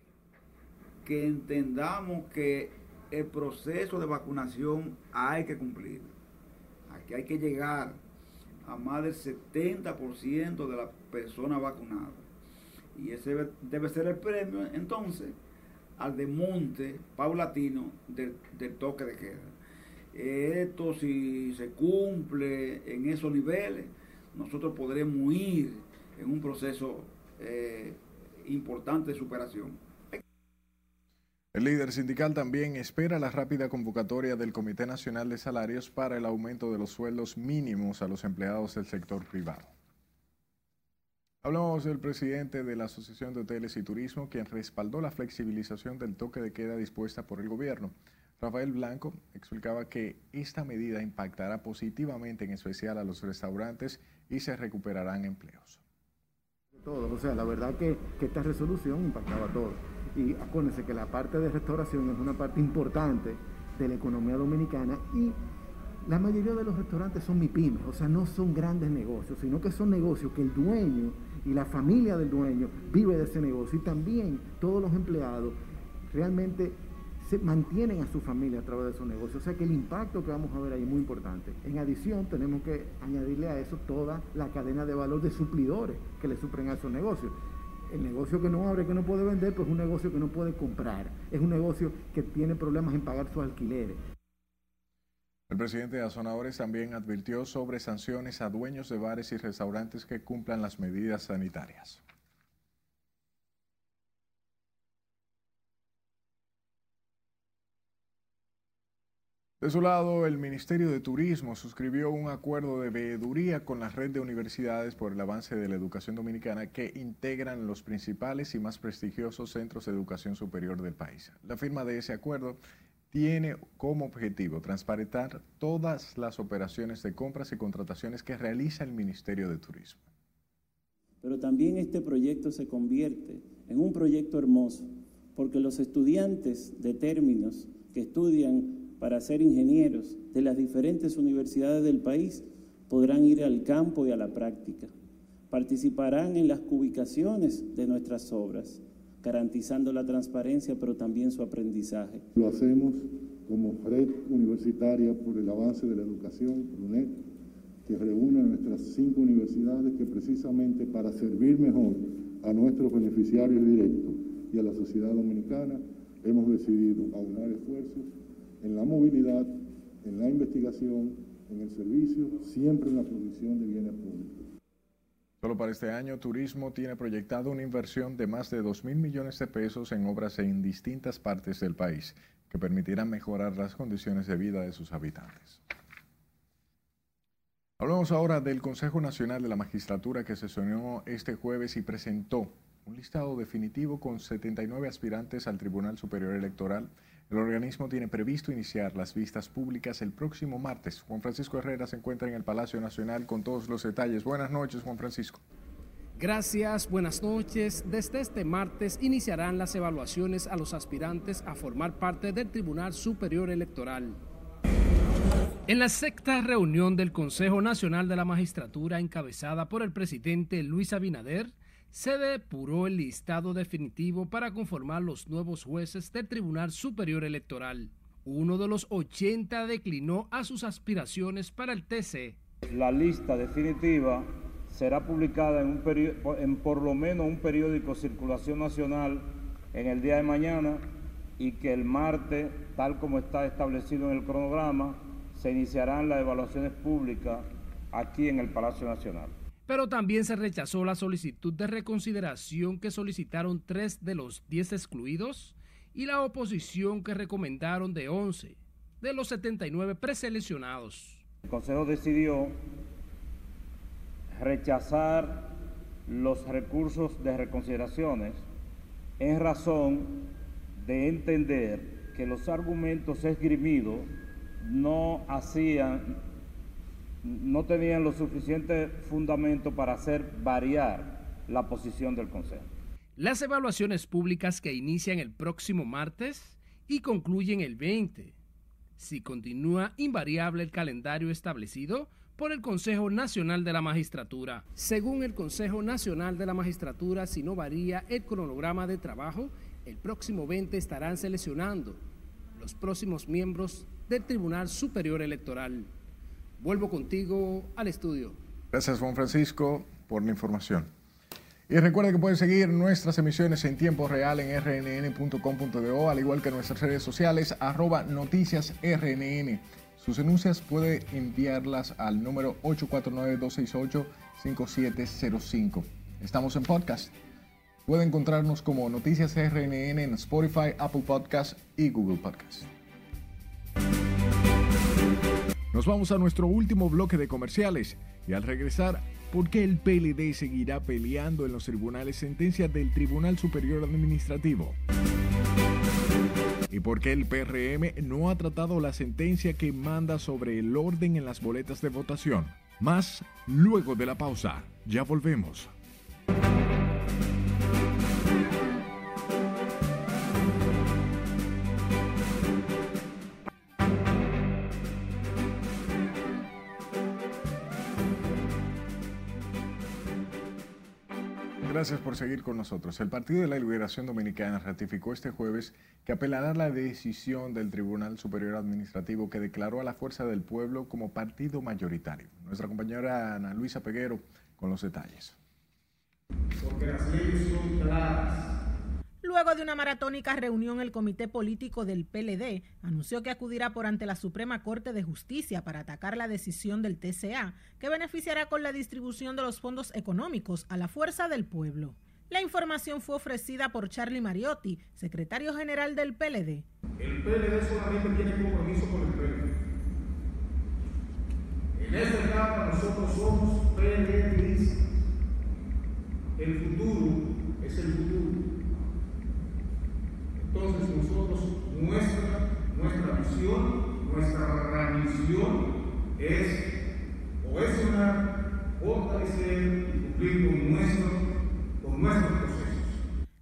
que entendamos que el proceso de vacunación hay que cumplir. Aquí hay que llegar a más del 70% de las personas vacunadas. Y ese debe ser el premio entonces al desmonte paulatino del, toque de queda. Esto si se cumple en esos niveles, nosotros podremos ir en un proceso eh, importante de superación. El líder sindical también espera la rápida convocatoria del Comité Nacional de Salarios para el aumento de los sueldos mínimos a los empleados del sector privado. Hablamos del presidente de la Asociación de Hoteles y Turismo, quien respaldó la flexibilización del toque de queda dispuesta por el gobierno. Rafael Blanco explicaba que esta medida impactará positivamente en especial a los restaurantes y se recuperarán empleos. Todo, o sea, la verdad que, que esta resolución impactaba a todos y acuérdense que la parte de restauración es una parte importante de la economía dominicana y la mayoría de los restaurantes son MIPIMES, o sea, no son grandes negocios, sino que son negocios que el dueño y la familia del dueño vive de ese negocio y también todos los empleados realmente se mantienen a su familia a través de esos negocios. O sea que el impacto que vamos a ver ahí es muy importante. En adición, tenemos que añadirle a eso toda la cadena de valor de suplidores que le suplen a esos negocios el negocio que no abre, que no puede vender, pues es un negocio que no puede comprar. Es un negocio que tiene problemas en pagar sus alquileres. El presidente de Azonadores también advirtió sobre sanciones a dueños de bares y restaurantes que cumplan las medidas sanitarias. De su lado, el Ministerio de Turismo suscribió un acuerdo de veeduría con la red de universidades por el avance de la educación dominicana que integran los principales y más prestigiosos centros de educación superior del país. La firma de ese acuerdo tiene como objetivo transparentar todas las operaciones de compras y contrataciones que realiza el Ministerio de Turismo. Pero también este proyecto se convierte en un proyecto hermoso, porque los estudiantes de términos que estudian para ser ingenieros de las diferentes universidades del país podrán ir al campo y a la práctica. Participarán en las ubicaciones de nuestras obras, garantizando la transparencia, pero también su aprendizaje. Lo hacemos como red universitaria por el avance de la educación, que reúne a nuestras cinco universidades que precisamente para servir mejor a nuestros beneficiarios directos y a la sociedad dominicana hemos decidido aunar esfuerzos en la movilidad, en la investigación, en el servicio, siempre en la producción de bienes públicos. Solo para este año, Turismo tiene proyectado una inversión de más de 2 mil millones de pesos en obras en distintas partes del país, que permitirán mejorar las condiciones de vida de sus habitantes. Hablamos ahora del Consejo Nacional de la Magistratura que sesionó este jueves y presentó un listado definitivo con 79 aspirantes al Tribunal Superior Electoral. El organismo tiene previsto iniciar las vistas públicas el próximo martes. Juan Francisco Herrera se encuentra en el Palacio Nacional con todos los detalles. Buenas noches, Juan Francisco. Gracias, buenas noches. Desde este martes iniciarán las evaluaciones a los aspirantes a formar parte del Tribunal Superior Electoral. En la sexta reunión del Consejo Nacional de la Magistratura encabezada por el presidente Luis Abinader, se depuró el listado definitivo para conformar los nuevos jueces del Tribunal Superior Electoral. Uno de los 80 declinó a sus aspiraciones para el TC. La lista definitiva será publicada en, un en por lo menos un periódico circulación nacional en el día de mañana y que el martes, tal como está establecido en el cronograma, se iniciarán las evaluaciones públicas aquí en el Palacio Nacional. Pero también se rechazó la solicitud de reconsideración que solicitaron tres de los diez excluidos y la oposición que recomendaron de 11 de los 79 preseleccionados. El Consejo decidió rechazar los recursos de reconsideraciones en razón de entender que los argumentos esgrimidos no hacían, no tenían lo suficiente fundamento para hacer variar la posición del Consejo. Las evaluaciones públicas que inician el próximo martes y concluyen el 20. Si continúa invariable el calendario establecido por el Consejo Nacional de la Magistratura. Según el Consejo Nacional de la Magistratura, si no varía el cronograma de trabajo, el próximo 20 estarán seleccionando los próximos miembros del Tribunal Superior Electoral. Vuelvo contigo al estudio. Gracias Juan Francisco por la información. Y recuerda que pueden seguir nuestras emisiones en tiempo real en rnn.com.do, al igual que nuestras redes sociales, arroba noticias rnn. Sus denuncias puede enviarlas al número 849-268-5705. Estamos en podcast. Puede encontrarnos como Noticias RNN en Spotify, Apple Podcast y Google Podcast. Nos vamos a nuestro último bloque de comerciales y al regresar, ¿por qué el PLD seguirá peleando en los tribunales sentencias del Tribunal Superior Administrativo? ¿Y por qué el PRM no ha tratado la sentencia que manda sobre el orden en las boletas de votación? Más luego de la pausa. Ya volvemos. Gracias por seguir con nosotros. El Partido de la Liberación Dominicana ratificó este jueves que apelará la decisión del Tribunal Superior Administrativo que declaró a la Fuerza del Pueblo como partido mayoritario. Nuestra compañera Ana Luisa Peguero con los detalles. Luego de una maratónica reunión, el Comité Político del PLD anunció que acudirá por ante la Suprema Corte de Justicia para atacar la decisión del TCA, que beneficiará con la distribución de los fondos económicos a la fuerza del pueblo. La información fue ofrecida por Charlie Mariotti, secretario general del PLD. El PLD solamente tiene compromiso con el PLD. En esta etapa nosotros somos PLD. El futuro es el futuro entonces nosotros, nuestra, nuestra misión, nuestra misión es cohesionar, fortalecer y cumplir con, nuestro, con nuestros procesos.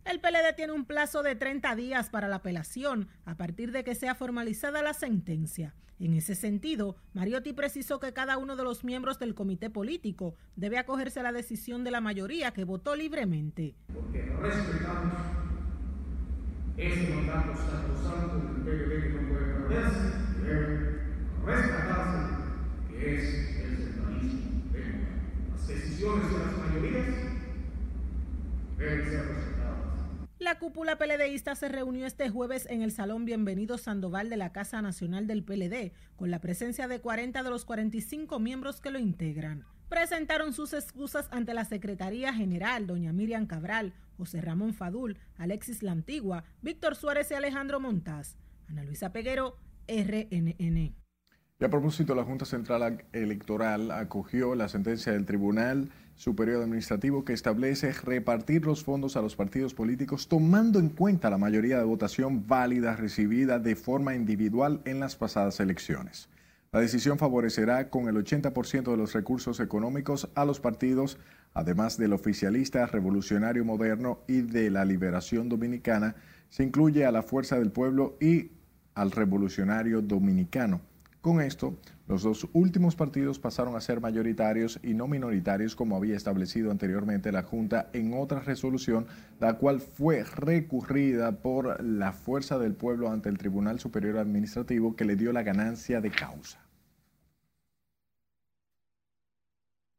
El PLD tiene un plazo de 30 días para la apelación a partir de que sea formalizada la sentencia. En ese sentido, Mariotti precisó que cada uno de los miembros del comité político debe acogerse a la decisión de la mayoría que votó libremente. Porque respetamos ese mandato sacrosanto del PBB que no puede perderse, que debe rescatarse, que es el centralismo democrático. Las decisiones de las mayorías deben ser respetadas. La cúpula peledeísta se reunió este jueves en el Salón Bienvenido Sandoval de la Casa Nacional del PLD, con la presencia de 40 de los 45 miembros que lo integran. Presentaron sus excusas ante la Secretaría General, doña Miriam Cabral, José Ramón Fadul, Alexis La Antigua, Víctor Suárez y Alejandro Montaz. Ana Luisa Peguero, RNN. Y a propósito, la Junta Central Electoral acogió la sentencia del Tribunal Superior Administrativo que establece repartir los fondos a los partidos políticos tomando en cuenta la mayoría de votación válida recibida de forma individual en las pasadas elecciones. La decisión favorecerá con el 80% de los recursos económicos a los partidos, además del oficialista revolucionario moderno y de la liberación dominicana, se incluye a la Fuerza del Pueblo y al revolucionario dominicano. Con esto, los dos últimos partidos pasaron a ser mayoritarios y no minoritarios como había establecido anteriormente la Junta en otra resolución, la cual fue recurrida por la Fuerza del Pueblo ante el Tribunal Superior Administrativo que le dio la ganancia de causa.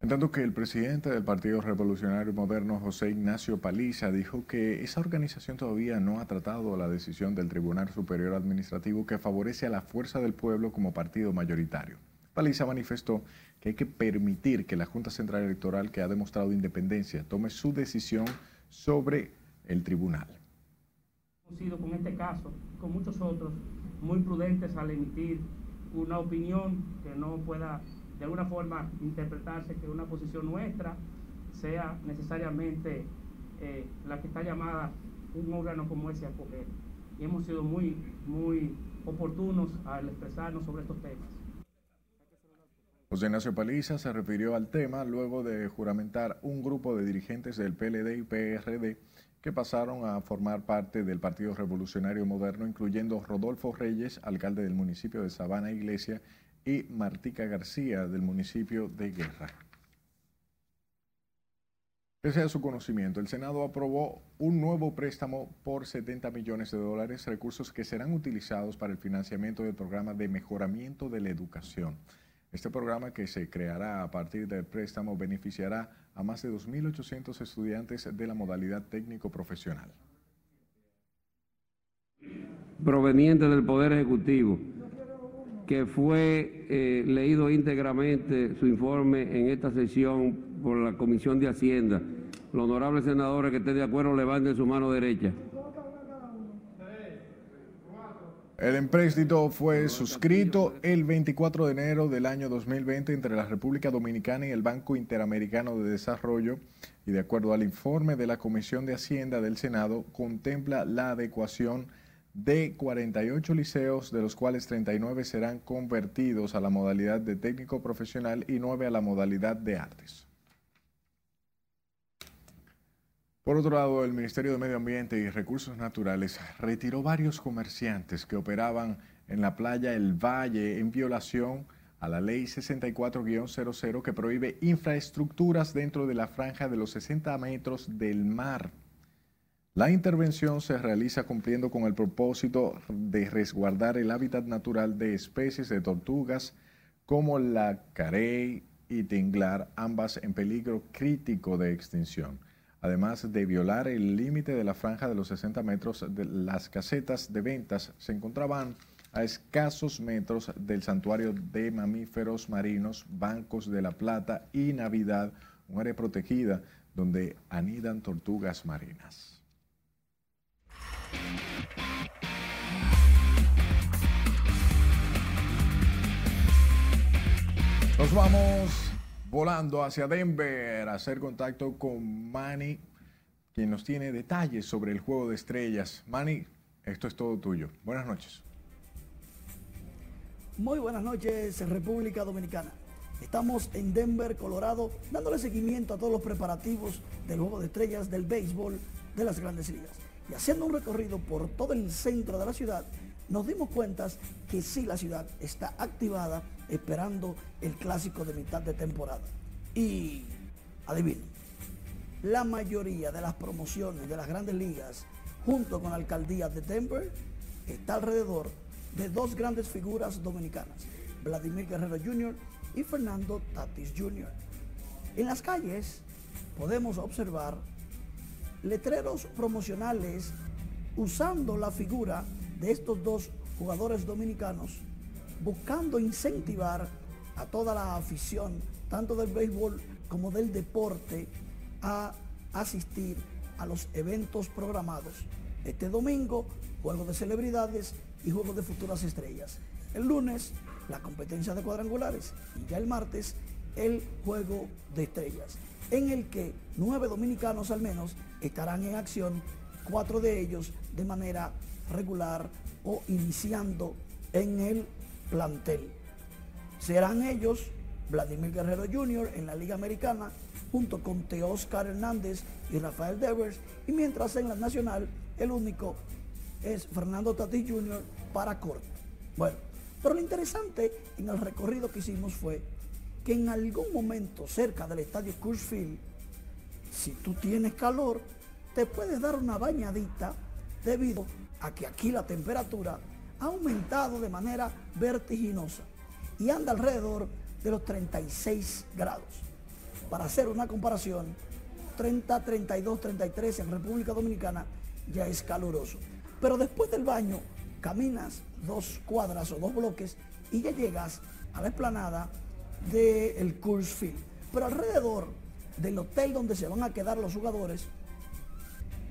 En tanto que el presidente del Partido Revolucionario Moderno, José Ignacio Paliza, dijo que esa organización todavía no ha tratado la decisión del Tribunal Superior Administrativo que favorece a la fuerza del pueblo como partido mayoritario. Paliza manifestó que hay que permitir que la Junta Central Electoral, que ha demostrado independencia, tome su decisión sobre el tribunal. Hemos sido con este caso, con muchos otros, muy prudentes al emitir una opinión que no pueda de alguna forma interpretarse que una posición nuestra sea necesariamente eh, la que está llamada un órgano como ese a coger. Y hemos sido muy, muy oportunos al expresarnos sobre estos temas. José Ignacio Paliza se refirió al tema luego de juramentar un grupo de dirigentes del PLD y PRD que pasaron a formar parte del Partido Revolucionario Moderno, incluyendo Rodolfo Reyes, alcalde del municipio de Sabana Iglesia, y Martica García del municipio de Guerra. Pese a su conocimiento, el Senado aprobó un nuevo préstamo por 70 millones de dólares, recursos que serán utilizados para el financiamiento del programa de mejoramiento de la educación. Este programa que se creará a partir del préstamo beneficiará a más de 2.800 estudiantes de la modalidad técnico-profesional. Proveniente del Poder Ejecutivo que fue eh, leído íntegramente su informe en esta sesión por la Comisión de Hacienda. Los honorables senadores que estén de acuerdo levanten su mano derecha. El empréstito fue suscrito el 24 de enero del año 2020 entre la República Dominicana y el Banco Interamericano de Desarrollo y de acuerdo al informe de la Comisión de Hacienda del Senado contempla la adecuación de 48 liceos, de los cuales 39 serán convertidos a la modalidad de técnico profesional y 9 a la modalidad de artes. Por otro lado, el Ministerio de Medio Ambiente y Recursos Naturales retiró varios comerciantes que operaban en la playa El Valle en violación a la ley 64-00 que prohíbe infraestructuras dentro de la franja de los 60 metros del mar. La intervención se realiza cumpliendo con el propósito de resguardar el hábitat natural de especies de tortugas como la carey y tinglar, ambas en peligro crítico de extinción. Además de violar el límite de la franja de los 60 metros, de las casetas de ventas se encontraban a escasos metros del santuario de mamíferos marinos, Bancos de la Plata y Navidad, un área protegida donde anidan tortugas marinas. Nos vamos volando hacia Denver a hacer contacto con Manny, quien nos tiene detalles sobre el juego de estrellas. Manny, esto es todo tuyo. Buenas noches. Muy buenas noches, República Dominicana. Estamos en Denver, Colorado, dándole seguimiento a todos los preparativos del juego de estrellas del béisbol de las grandes ligas y haciendo un recorrido por todo el centro de la ciudad, nos dimos cuenta que sí la ciudad está activada esperando el clásico de mitad de temporada. Y adivinen, la mayoría de las promociones de las grandes ligas junto con la alcaldía de Denver está alrededor de dos grandes figuras dominicanas, Vladimir Guerrero Jr. y Fernando Tatis Jr. En las calles podemos observar letreros promocionales usando la figura de estos dos jugadores dominicanos, buscando incentivar a toda la afición, tanto del béisbol como del deporte, a asistir a los eventos programados. Este domingo, juego de celebridades y juego de futuras estrellas. El lunes, la competencia de cuadrangulares y ya el martes, el juego de estrellas, en el que nueve dominicanos al menos estarán en acción, cuatro de ellos de manera regular o iniciando en el plantel. Serán ellos Vladimir Guerrero Jr. en la Liga Americana, junto con Teóscar Hernández y Rafael Devers, y mientras en la Nacional el único es Fernando Tatis Jr. para corte. Bueno, pero lo interesante en el recorrido que hicimos fue que en algún momento cerca del estadio Field, si tú tienes calor, te puedes dar una bañadita debido a que aquí la temperatura ha aumentado de manera vertiginosa y anda alrededor de los 36 grados. Para hacer una comparación, 30, 32, 33 en República Dominicana ya es caluroso. Pero después del baño, caminas dos cuadras o dos bloques y ya llegas a la explanada del Coors Field. Pero alrededor del hotel donde se van a quedar los jugadores,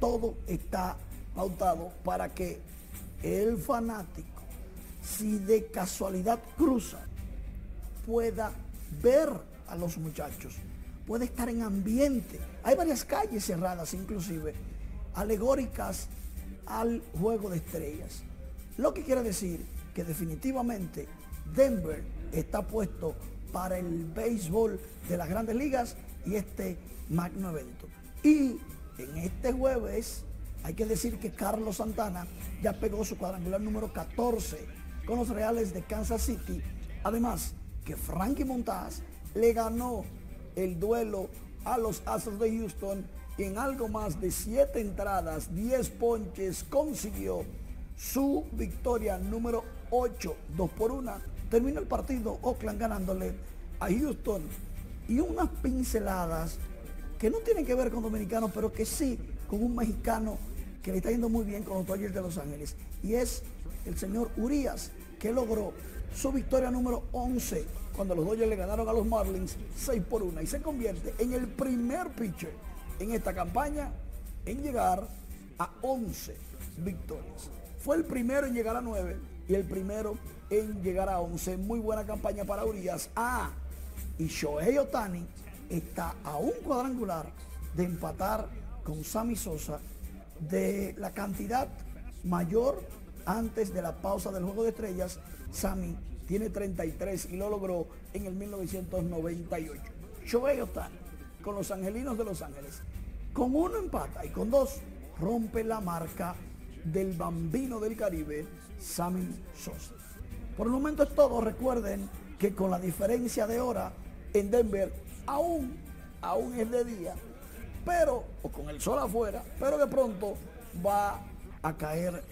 todo está pautado para que el fanático, si de casualidad cruza, pueda ver a los muchachos, puede estar en ambiente. Hay varias calles cerradas inclusive, alegóricas al juego de estrellas. Lo que quiere decir que definitivamente Denver está puesto para el béisbol de las grandes ligas y este magno evento. Y en este jueves hay que decir que Carlos Santana ya pegó su cuadrangular número 14 con los Reales de Kansas City. Además que Frankie Montaz le ganó el duelo a los Astros de Houston y en algo más de 7 entradas, 10 ponches, consiguió su victoria número 8, 2 por 1. Terminó el partido Oakland ganándole a Houston y unas pinceladas que no tienen que ver con dominicanos, pero que sí con un mexicano que le está yendo muy bien con los Dodgers de Los Ángeles. Y es el señor Urias, que logró su victoria número 11 cuando los Dodgers le ganaron a los Marlins 6 por 1 y se convierte en el primer pitcher en esta campaña en llegar a 11 victorias. Fue el primero en llegar a 9 y el primero en llegar a 11. Muy buena campaña para Urias. Ah, y Shohei Otani está a un cuadrangular de empatar con Sammy Sosa de la cantidad mayor antes de la pausa del Juego de Estrellas. Sammy tiene 33 y lo logró en el 1998. Shohei Otani con los Angelinos de Los Ángeles. Con uno empata y con dos rompe la marca del bambino del Caribe, Sammy Sosa. Por el momento es todo. Recuerden que con la diferencia de hora en Denver aún, aún es de día, pero, o con el sol afuera, pero de pronto va a caer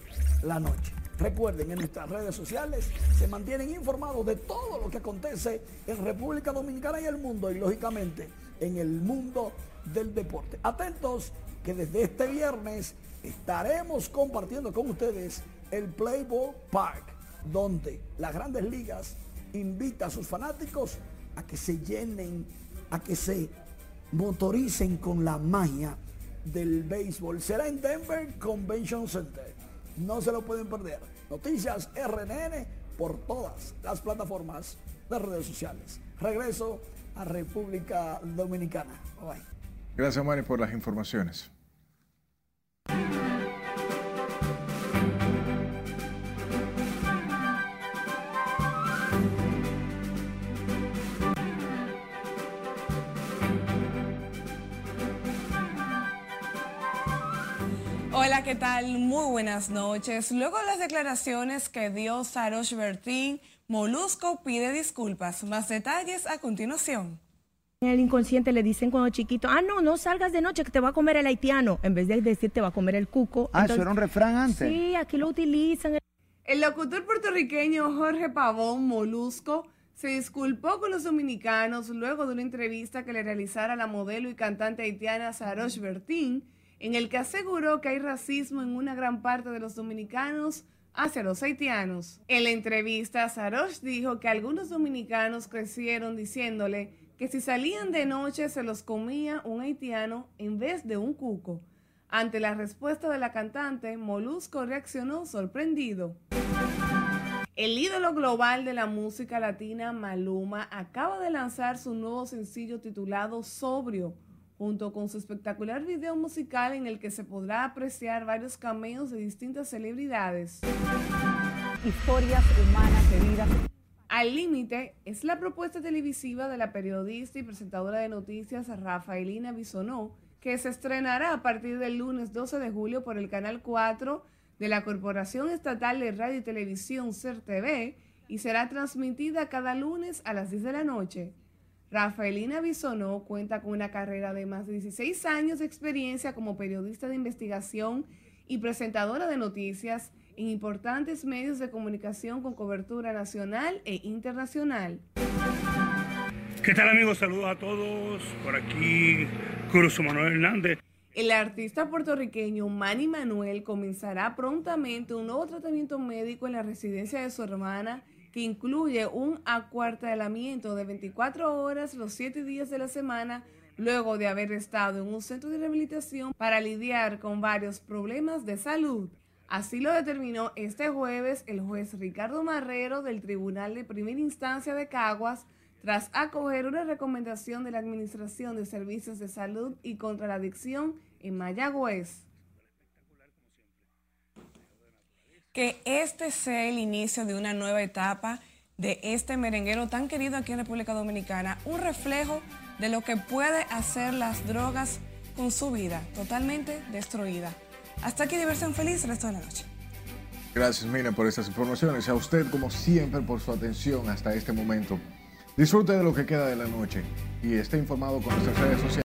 la noche. Recuerden, en nuestras redes sociales se mantienen informados de todo lo que acontece en República Dominicana y el mundo, y lógicamente en el mundo del deporte. Atentos que desde este viernes estaremos compartiendo con ustedes el Playboy Park, donde las grandes ligas invita a sus fanáticos a que se llenen, a que se motoricen con la magia del béisbol. Será en Denver Convention Center. No se lo pueden perder. Noticias RNN por todas las plataformas de redes sociales. Regreso a República Dominicana. Bye. Gracias, Mari, por las informaciones. Hola, ¿qué tal? Muy buenas noches. Luego de las declaraciones que dio Sarosh Bertín, Molusco pide disculpas. Más detalles a continuación. En el inconsciente le dicen cuando chiquito, ah, no, no salgas de noche que te va a comer el haitiano, en vez de decir te va a comer el cuco. Ah, eso era un refrán antes. Sí, aquí lo utilizan. El locutor puertorriqueño Jorge Pavón Molusco se disculpó con los dominicanos luego de una entrevista que le realizara la modelo y cantante haitiana Sarosh Bertín en el que aseguró que hay racismo en una gran parte de los dominicanos hacia los haitianos. En la entrevista, Sarosh dijo que algunos dominicanos crecieron diciéndole que si salían de noche se los comía un haitiano en vez de un cuco. Ante la respuesta de la cantante, Molusco reaccionó sorprendido. El ídolo global de la música latina, Maluma, acaba de lanzar su nuevo sencillo titulado Sobrio, junto con su espectacular video musical en el que se podrá apreciar varios cameos de distintas celebridades. Historias humanas de vida. Al Límite es la propuesta televisiva de la periodista y presentadora de noticias Rafaelina Bisonó, que se estrenará a partir del lunes 12 de julio por el Canal 4 de la Corporación Estatal de Radio y Televisión CERTV y será transmitida cada lunes a las 10 de la noche. Rafaelina Bisonó cuenta con una carrera de más de 16 años de experiencia como periodista de investigación y presentadora de noticias en importantes medios de comunicación con cobertura nacional e internacional. ¿Qué tal amigos? Saludos a todos. Por aquí Cruz Manuel Hernández. El artista puertorriqueño Manny Manuel comenzará prontamente un nuevo tratamiento médico en la residencia de su hermana que incluye un acuartelamiento de 24 horas los 7 días de la semana luego de haber estado en un centro de rehabilitación para lidiar con varios problemas de salud. Así lo determinó este jueves el juez Ricardo Marrero del Tribunal de Primera Instancia de Caguas tras acoger una recomendación de la Administración de Servicios de Salud y contra la Adicción en Mayagüez. Que este sea el inicio de una nueva etapa de este merenguero tan querido aquí en República Dominicana, un reflejo de lo que puede hacer las drogas con su vida totalmente destruida. Hasta aquí diversión feliz el resto de la noche. Gracias Mina por estas informaciones. A usted como siempre por su atención hasta este momento. Disfrute de lo que queda de la noche y esté informado con nuestras redes sociales.